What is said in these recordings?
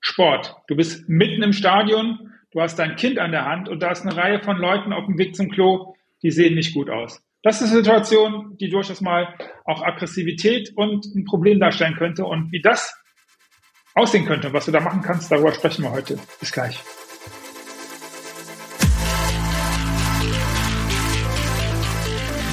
Sport. Du bist mitten im Stadion, du hast dein Kind an der Hand und da ist eine Reihe von Leuten auf dem Weg zum Klo, die sehen nicht gut aus. Das ist eine Situation, die durchaus mal auch Aggressivität und ein Problem darstellen könnte. Und wie das aussehen könnte, was du da machen kannst, darüber sprechen wir heute. Bis gleich.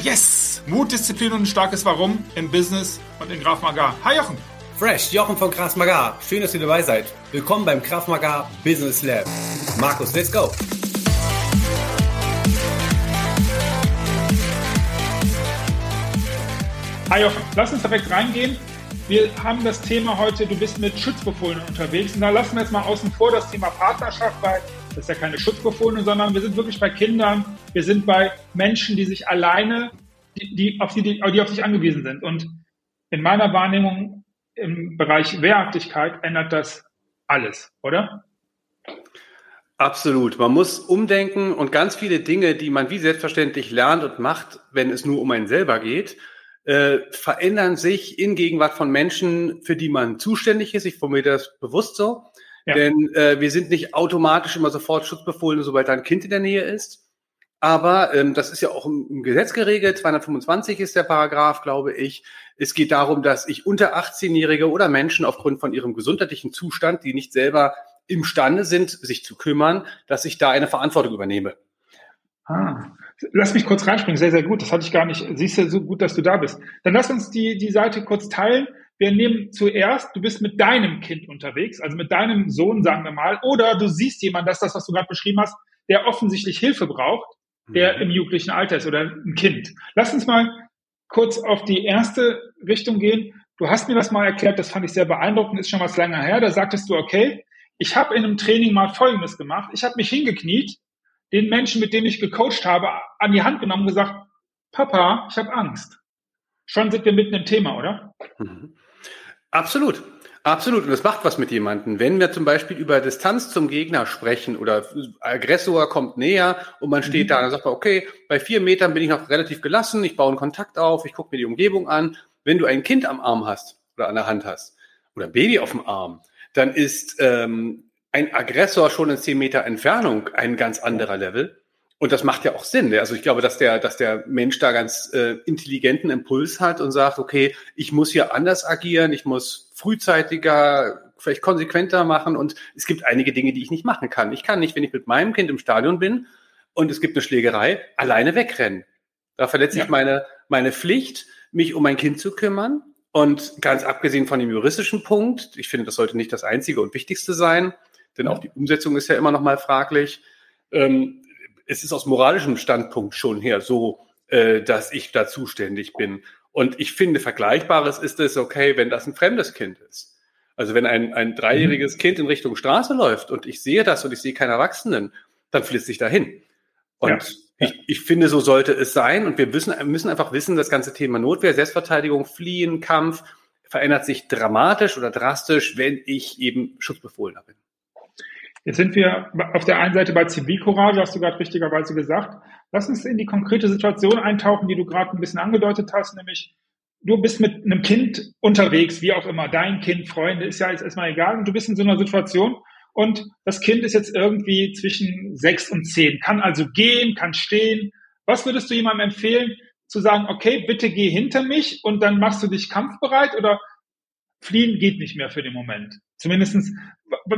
Yes! Mut, Disziplin und ein starkes Warum im Business und in Graf Magar. Hi Jochen! Fresh, Jochen von Magar. Schön, dass ihr dabei seid. Willkommen beim Magar Business Lab. Markus, let's go! Hi Jochen, lass uns direkt reingehen. Wir haben das Thema heute, du bist mit Schutzbefohlenen unterwegs. Und da lassen wir jetzt mal außen vor das Thema Partnerschaft, weil das ist ja keine Schutzbefohlene, sondern wir sind wirklich bei Kindern, wir sind bei Menschen, die sich alleine, die, die, auf, die, die auf sich angewiesen sind. Und in meiner Wahrnehmung im Bereich Wehrhaftigkeit ändert das alles, oder? Absolut. Man muss umdenken und ganz viele Dinge, die man wie selbstverständlich lernt und macht, wenn es nur um einen selber geht, äh, verändern sich in Gegenwart von Menschen, für die man zuständig ist. Ich formuliere das bewusst so. Ja. Denn äh, wir sind nicht automatisch immer sofort Schutzbefohlene, sobald ein Kind in der Nähe ist. Aber ähm, das ist ja auch im, im Gesetz geregelt. 225 ist der Paragraph, glaube ich. Es geht darum, dass ich unter 18-Jährige oder Menschen aufgrund von ihrem gesundheitlichen Zustand, die nicht selber imstande sind, sich zu kümmern, dass ich da eine Verantwortung übernehme. Ah, Lass mich kurz reinspringen, sehr, sehr gut. Das hatte ich gar nicht. Siehst du, so gut, dass du da bist. Dann lass uns die, die Seite kurz teilen. Wir nehmen zuerst, du bist mit deinem Kind unterwegs, also mit deinem Sohn, sagen wir mal, oder du siehst jemanden, das ist das, was du gerade beschrieben hast, der offensichtlich Hilfe braucht, der mhm. im jugendlichen Alter ist oder ein Kind. Lass uns mal kurz auf die erste Richtung gehen. Du hast mir das mal erklärt, das fand ich sehr beeindruckend, ist schon was länger her. Da sagtest du, okay, ich habe in einem Training mal Folgendes gemacht. Ich habe mich hingekniet den Menschen, mit denen ich gecoacht habe, an die Hand genommen und gesagt, Papa, ich habe Angst. Schon sind wir mitten im Thema, oder? Mhm. Absolut. Absolut. Und das macht was mit jemandem. Wenn wir zum Beispiel über Distanz zum Gegner sprechen oder Aggressor kommt näher und man steht mhm. da und sagt, okay, bei vier Metern bin ich noch relativ gelassen, ich baue einen Kontakt auf, ich gucke mir die Umgebung an. Wenn du ein Kind am Arm hast oder an der Hand hast oder ein Baby auf dem Arm, dann ist ähm, ein Aggressor schon in zehn Meter Entfernung ein ganz anderer Level. Und das macht ja auch Sinn. Also ich glaube, dass der, dass der Mensch da ganz äh, intelligenten Impuls hat und sagt, okay, ich muss hier anders agieren, ich muss frühzeitiger, vielleicht konsequenter machen und es gibt einige Dinge, die ich nicht machen kann. Ich kann nicht, wenn ich mit meinem Kind im Stadion bin und es gibt eine Schlägerei, alleine wegrennen. Da verletze ja. ich meine, meine Pflicht, mich um mein Kind zu kümmern. Und ganz abgesehen von dem juristischen Punkt, ich finde, das sollte nicht das einzige und wichtigste sein, denn auch die Umsetzung ist ja immer noch mal fraglich. Ähm, es ist aus moralischem Standpunkt schon her so, äh, dass ich da zuständig bin. Und ich finde, Vergleichbares ist es okay, wenn das ein fremdes Kind ist. Also wenn ein, ein dreijähriges mhm. Kind in Richtung Straße läuft und ich sehe das und ich sehe keinen Erwachsenen, dann flitze ich dahin. Und ja. Ich, ich finde, so sollte es sein. Und wir müssen, müssen einfach wissen, das ganze Thema Notwehr, Selbstverteidigung, Fliehen, Kampf verändert sich dramatisch oder drastisch, wenn ich eben Schutzbefohlener bin. Jetzt sind wir auf der einen Seite bei Zivilcourage, hast du gerade richtigerweise gesagt. Lass uns in die konkrete Situation eintauchen, die du gerade ein bisschen angedeutet hast, nämlich du bist mit einem Kind unterwegs, wie auch immer, dein Kind, Freunde, ist ja jetzt erstmal egal, und du bist in so einer Situation und das Kind ist jetzt irgendwie zwischen sechs und zehn, kann also gehen, kann stehen. Was würdest du jemandem empfehlen, zu sagen, okay, bitte geh hinter mich und dann machst du dich kampfbereit oder fliehen geht nicht mehr für den Moment? Zumindestens,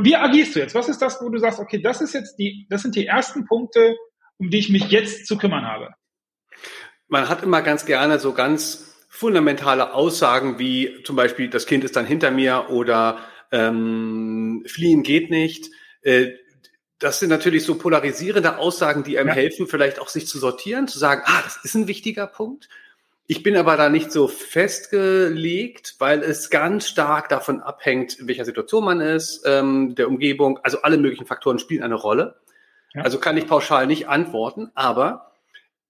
wie agierst du jetzt? Was ist das, wo du sagst, okay, das ist jetzt die, das sind die ersten Punkte, um die ich mich jetzt zu kümmern habe? Man hat immer ganz gerne so ganz fundamentale Aussagen wie zum Beispiel, das Kind ist dann hinter mir oder ähm, fliehen geht nicht. Äh, das sind natürlich so polarisierende Aussagen, die einem ja. helfen, vielleicht auch sich zu sortieren, zu sagen, ah, das ist ein wichtiger Punkt. Ich bin aber da nicht so festgelegt, weil es ganz stark davon abhängt, in welcher Situation man ist, ähm, der Umgebung. Also alle möglichen Faktoren spielen eine Rolle. Ja. Also kann ich pauschal nicht antworten, aber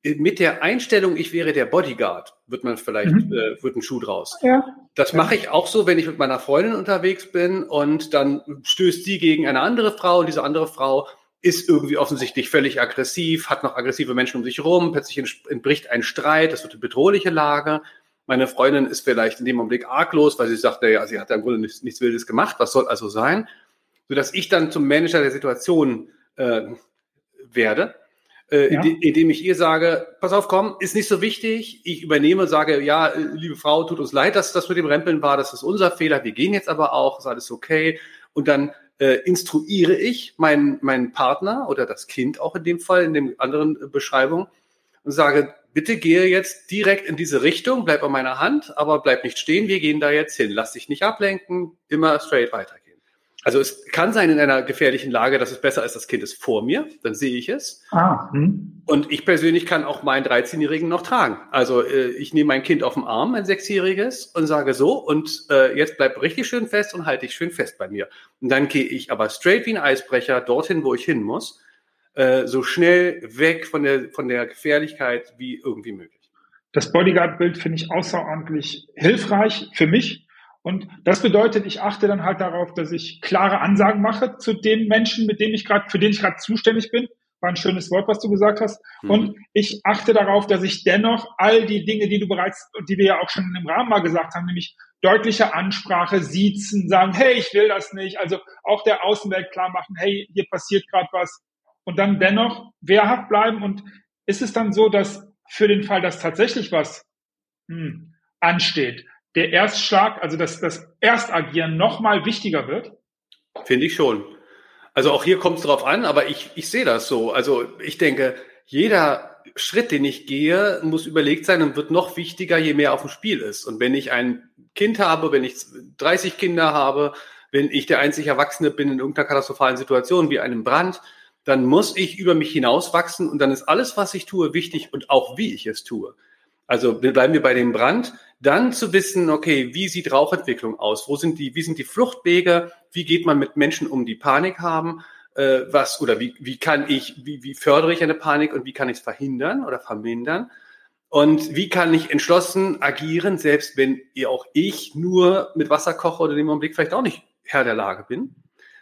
mit der Einstellung, ich wäre der Bodyguard, wird man vielleicht, mhm. äh, wird ein Schuh draus. Ja. Das mache ich auch so, wenn ich mit meiner Freundin unterwegs bin und dann stößt sie gegen eine andere Frau und diese andere Frau ist irgendwie offensichtlich völlig aggressiv, hat noch aggressive Menschen um sich rum, plötzlich entbricht ein Streit, das wird eine bedrohliche Lage. Meine Freundin ist vielleicht in dem Augenblick arglos, weil sie sagt, naja, sie hat ja im Grunde nichts, nichts Wildes gemacht, was soll also sein? sodass ich dann zum Manager der Situation äh, werde äh, ja. indem ich ihr sage, pass auf, komm, ist nicht so wichtig. Ich übernehme, sage, ja, liebe Frau, tut uns leid, dass das mit dem Rempeln war, das ist unser Fehler, wir gehen jetzt aber auch, ist alles okay. Und dann äh, instruiere ich meinen, meinen Partner oder das Kind auch in dem Fall, in dem anderen Beschreibung und sage, bitte gehe jetzt direkt in diese Richtung, bleib an meiner Hand, aber bleib nicht stehen, wir gehen da jetzt hin. Lass dich nicht ablenken, immer straight weitergehen. Also es kann sein in einer gefährlichen Lage, dass es besser ist, das Kind ist vor mir, dann sehe ich es. Ah, hm. Und ich persönlich kann auch meinen 13-Jährigen noch tragen. Also äh, ich nehme mein Kind auf den Arm, ein Sechsjähriges, und sage so, und äh, jetzt bleib richtig schön fest und halte dich schön fest bei mir. Und dann gehe ich aber straight wie ein Eisbrecher dorthin, wo ich hin muss, äh, so schnell weg von der, von der Gefährlichkeit wie irgendwie möglich. Das Bodyguard-Bild finde ich außerordentlich hilfreich für mich, und das bedeutet, ich achte dann halt darauf, dass ich klare Ansagen mache zu dem Menschen, mit dem ich gerade, für den ich gerade zuständig bin. War ein schönes Wort, was du gesagt hast. Mhm. Und ich achte darauf, dass ich dennoch all die Dinge, die du bereits, die wir ja auch schon im Rahmen mal gesagt haben, nämlich deutliche Ansprache, siezen, sagen, hey, ich will das nicht. Also auch der Außenwelt klar machen, hey, hier passiert gerade was. Und dann dennoch wehrhaft bleiben. Und ist es dann so, dass für den Fall, dass tatsächlich was hm, ansteht, der Erstschlag, also das, das Erstagieren nochmal wichtiger wird? Finde ich schon. Also auch hier kommt es drauf an, aber ich, ich sehe das so. Also ich denke, jeder Schritt, den ich gehe, muss überlegt sein und wird noch wichtiger, je mehr auf dem Spiel ist. Und wenn ich ein Kind habe, wenn ich 30 Kinder habe, wenn ich der einzige Erwachsene bin in irgendeiner katastrophalen Situation wie einem Brand, dann muss ich über mich hinauswachsen und dann ist alles, was ich tue, wichtig und auch wie ich es tue. Also bleiben wir bei dem Brand. Dann zu wissen, okay, wie sieht Rauchentwicklung aus? Wo sind die, wie sind die Fluchtwege? Wie geht man mit Menschen um, die Panik haben? Äh, was oder wie, wie kann ich, wie, wie fördere ich eine Panik und wie kann ich es verhindern oder vermindern? Und wie kann ich entschlossen agieren, selbst wenn auch ich nur mit Wasser koche oder in dem Augenblick vielleicht auch nicht Herr der Lage bin?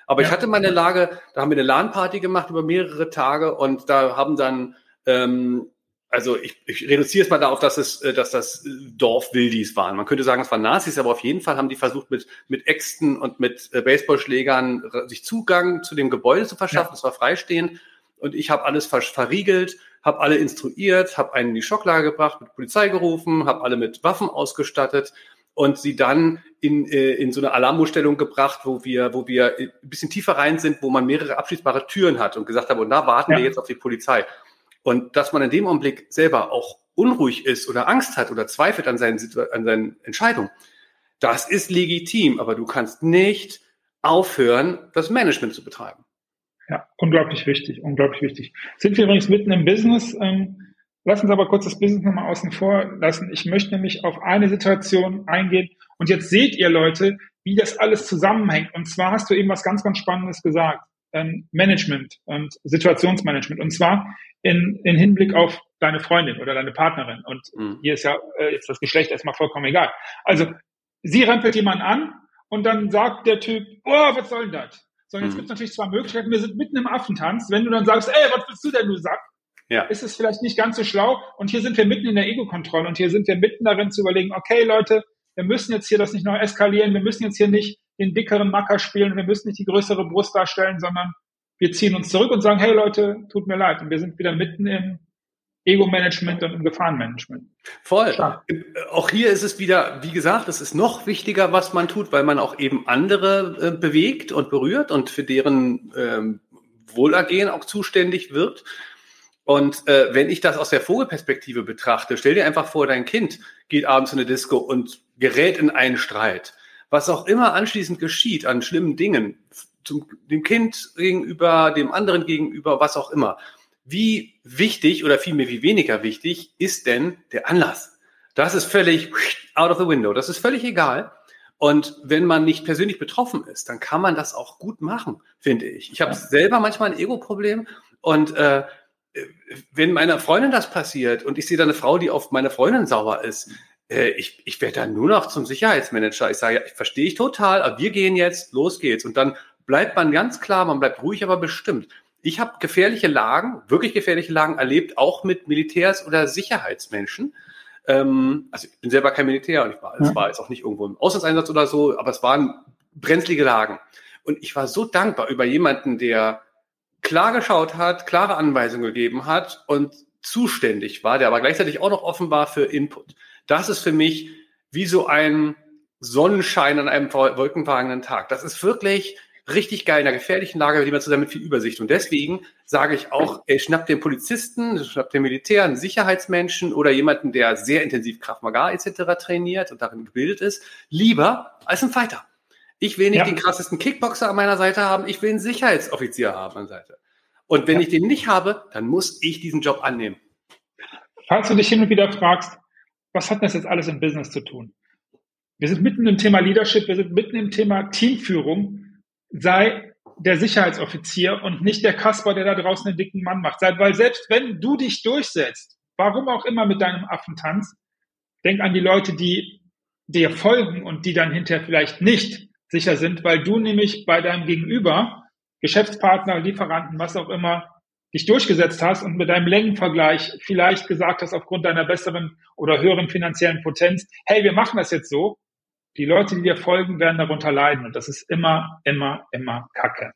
Aber ja. ich hatte mal eine Lage, da haben wir eine LAN-Party gemacht über mehrere Tage und da haben dann ähm, also ich, ich reduziere es mal darauf, dass es, äh, dass das äh, Dorfwildis waren. Man könnte sagen, es waren Nazis, aber auf jeden Fall haben die versucht, mit, mit Äxten und mit äh, Baseballschlägern sich Zugang zu dem Gebäude zu verschaffen. Es ja. war freistehend. Und ich habe alles ver verriegelt, habe alle instruiert, habe einen in die Schocklage gebracht, mit Polizei gerufen, habe alle mit Waffen ausgestattet und sie dann in, in so eine Alarmstellung gebracht, wo wir, wo wir ein bisschen tiefer rein sind, wo man mehrere abschließbare Türen hat und gesagt haben, und da warten ja. wir jetzt auf die Polizei. Und dass man in dem Augenblick selber auch unruhig ist oder Angst hat oder zweifelt an seinen, an seinen Entscheidungen, das ist legitim, aber du kannst nicht aufhören, das Management zu betreiben. Ja, unglaublich wichtig, unglaublich wichtig. Sind wir übrigens mitten im Business? Ähm, lass uns aber kurz das Business nochmal außen vor lassen. Ich möchte nämlich auf eine Situation eingehen. Und jetzt seht ihr Leute, wie das alles zusammenhängt. Und zwar hast du eben was ganz, ganz Spannendes gesagt. Ähm, Management und Situationsmanagement. Und zwar in, in Hinblick auf deine Freundin oder deine Partnerin. Und mhm. hier ist ja äh, jetzt das Geschlecht erstmal vollkommen egal. Also sie rempelt jemanden an und dann sagt der Typ, oh, was soll denn das? So, jetzt mhm. gibt es natürlich zwei Möglichkeiten. Wir sind mitten im Affentanz. Wenn du dann sagst, ey, was bist du denn, du Sack? Ja. Ist es vielleicht nicht ganz so schlau. Und hier sind wir mitten in der Ego-Kontrolle und hier sind wir mitten darin zu überlegen, okay, Leute, wir müssen jetzt hier das nicht noch eskalieren. Wir müssen jetzt hier nicht den dickeren Macker spielen. Wir müssen nicht die größere Brust darstellen, sondern wir ziehen uns zurück und sagen, hey Leute, tut mir leid. Und wir sind wieder mitten im Ego-Management und im Gefahrenmanagement. Voll. Stark. Auch hier ist es wieder, wie gesagt, es ist noch wichtiger, was man tut, weil man auch eben andere äh, bewegt und berührt und für deren ähm, Wohlergehen auch zuständig wird. Und äh, wenn ich das aus der Vogelperspektive betrachte, stell dir einfach vor, dein Kind geht abends in eine Disco und gerät in einen Streit. Was auch immer anschließend geschieht an schlimmen Dingen, zum, dem Kind gegenüber, dem anderen gegenüber, was auch immer. Wie wichtig oder vielmehr wie weniger wichtig ist denn der Anlass? Das ist völlig out of the window. Das ist völlig egal. Und wenn man nicht persönlich betroffen ist, dann kann man das auch gut machen, finde ich. Ich habe selber manchmal ein Ego-Problem und äh, wenn meiner Freundin das passiert und ich sehe da eine Frau, die auf meine Freundin sauer ist, äh, ich, ich werde dann nur noch zum Sicherheitsmanager. Ich sage, ja, ich verstehe ich total, aber wir gehen jetzt, los geht's. Und dann bleibt man ganz klar, man bleibt ruhig, aber bestimmt. Ich habe gefährliche Lagen, wirklich gefährliche Lagen erlebt, auch mit Militärs oder Sicherheitsmenschen. Ähm, also ich bin selber kein Militär und ich war, ja. es war jetzt auch nicht irgendwo im Auslandseinsatz oder so, aber es waren brenzlige Lagen. Und ich war so dankbar über jemanden, der klar geschaut hat, klare Anweisungen gegeben hat und zuständig war, der aber gleichzeitig auch noch offen war für Input. Das ist für mich wie so ein Sonnenschein an einem wolkenverhangenen Tag. Das ist wirklich richtig geil in einer gefährlichen Lage, mit dem man zusammen mit viel Übersicht. Und deswegen sage ich auch, ey, schnapp den Polizisten, schnapp den Militär, einen Sicherheitsmenschen oder jemanden, der sehr intensiv Kraft Maga etc. trainiert und darin gebildet ist, lieber als ein Fighter. Ich will nicht ja. den krassesten Kickboxer an meiner Seite haben, ich will einen Sicherheitsoffizier haben an meiner Seite. Und wenn ja. ich den nicht habe, dann muss ich diesen Job annehmen. Falls du dich hin und wieder fragst, was hat das jetzt alles im Business zu tun? Wir sind mitten im Thema Leadership, wir sind mitten im Thema Teamführung sei der Sicherheitsoffizier und nicht der Kasper, der da draußen den dicken Mann macht. Weil selbst wenn du dich durchsetzt, warum auch immer mit deinem Affentanz, denk an die Leute, die dir folgen und die dann hinterher vielleicht nicht sicher sind, weil du nämlich bei deinem Gegenüber, Geschäftspartner, Lieferanten, was auch immer, dich durchgesetzt hast und mit deinem Längenvergleich vielleicht gesagt hast, aufgrund deiner besseren oder höheren finanziellen Potenz, hey, wir machen das jetzt so, die Leute, die dir folgen, werden darunter leiden. Und das ist immer, immer, immer Kacke.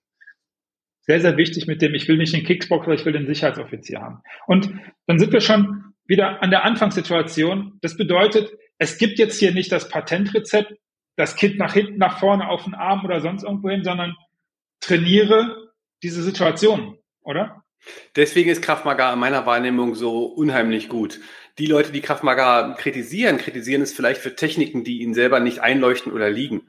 Sehr, sehr wichtig mit dem, ich will nicht den Kickboxer, ich will den Sicherheitsoffizier haben. Und dann sind wir schon wieder an der Anfangssituation. Das bedeutet, es gibt jetzt hier nicht das Patentrezept, das Kind nach hinten, nach vorne, auf den Arm oder sonst irgendwo hin, sondern trainiere diese Situation, oder? Deswegen ist Kraftmaga in meiner Wahrnehmung so unheimlich gut die Leute, die Krav Maga kritisieren, kritisieren es vielleicht für Techniken, die ihnen selber nicht einleuchten oder liegen.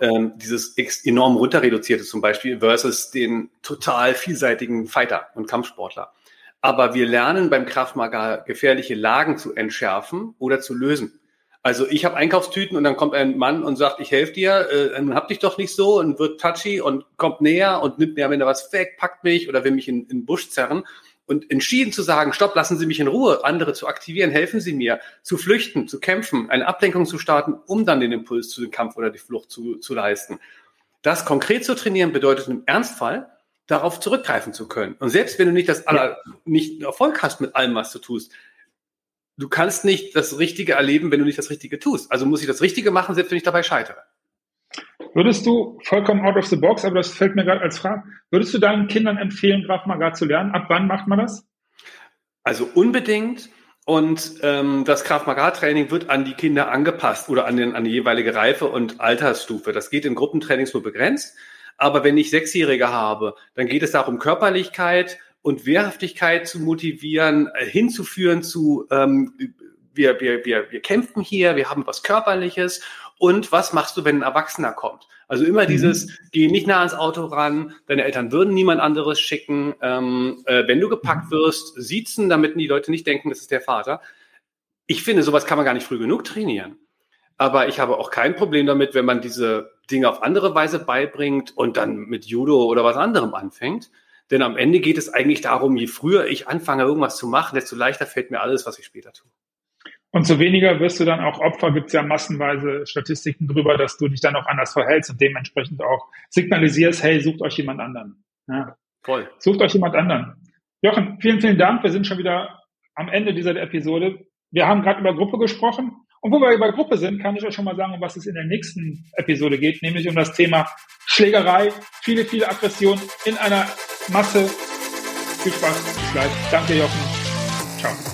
Ähm, dieses enorm runterreduzierte zum Beispiel versus den total vielseitigen Fighter und Kampfsportler. Aber wir lernen beim Krav Maga gefährliche Lagen zu entschärfen oder zu lösen. Also ich habe Einkaufstüten und dann kommt ein Mann und sagt, ich helfe dir, äh, hab dich doch nicht so und wird touchy und kommt näher und nimmt mir am Ende was weg, packt mich oder will mich in, in den Busch zerren und entschieden zu sagen, stopp, lassen Sie mich in Ruhe, andere zu aktivieren, helfen Sie mir, zu flüchten, zu kämpfen, eine Ablenkung zu starten, um dann den Impuls zu dem Kampf oder die Flucht zu, zu leisten. Das konkret zu trainieren bedeutet im Ernstfall, darauf zurückgreifen zu können. Und selbst wenn du nicht das aller, nicht Erfolg hast mit allem, was du tust, du kannst nicht das Richtige erleben, wenn du nicht das Richtige tust. Also muss ich das Richtige machen, selbst wenn ich dabei scheitere. Würdest du vollkommen out of the box, aber das fällt mir gerade als Frage, würdest du deinen Kindern empfehlen, Graf Maga zu lernen? Ab wann macht man das? Also unbedingt. Und ähm, das Krav Maga Training wird an die Kinder angepasst oder an, den, an die jeweilige Reife und Altersstufe. Das geht in Gruppentrainings nur begrenzt. Aber wenn ich Sechsjährige habe, dann geht es darum, Körperlichkeit und Wehrhaftigkeit zu motivieren, äh, hinzuführen zu ähm, wir, wir, wir, wir kämpfen hier, wir haben was Körperliches und was machst du, wenn ein Erwachsener kommt? Also immer mhm. dieses, geh nicht nah ans Auto ran, deine Eltern würden niemand anderes schicken, ähm, äh, wenn du gepackt mhm. wirst, siezen, damit die Leute nicht denken, das ist der Vater. Ich finde, sowas kann man gar nicht früh genug trainieren. Aber ich habe auch kein Problem damit, wenn man diese Dinge auf andere Weise beibringt und dann mit Judo oder was anderem anfängt. Denn am Ende geht es eigentlich darum, je früher ich anfange, irgendwas zu machen, desto leichter fällt mir alles, was ich später tue. Und so weniger wirst du dann auch Opfer, gibt es ja massenweise Statistiken drüber, dass du dich dann auch anders verhältst und dementsprechend auch signalisierst, hey, sucht euch jemand anderen. Ja. Voll. Sucht euch jemand anderen. Jochen, vielen, vielen Dank. Wir sind schon wieder am Ende dieser Episode. Wir haben gerade über Gruppe gesprochen. Und wo wir bei Gruppe sind, kann ich euch schon mal sagen, um was es in der nächsten Episode geht, nämlich um das Thema Schlägerei, viele, viele Aggressionen in einer Masse. Viel Spaß, bis gleich. Danke, Jochen. Ciao.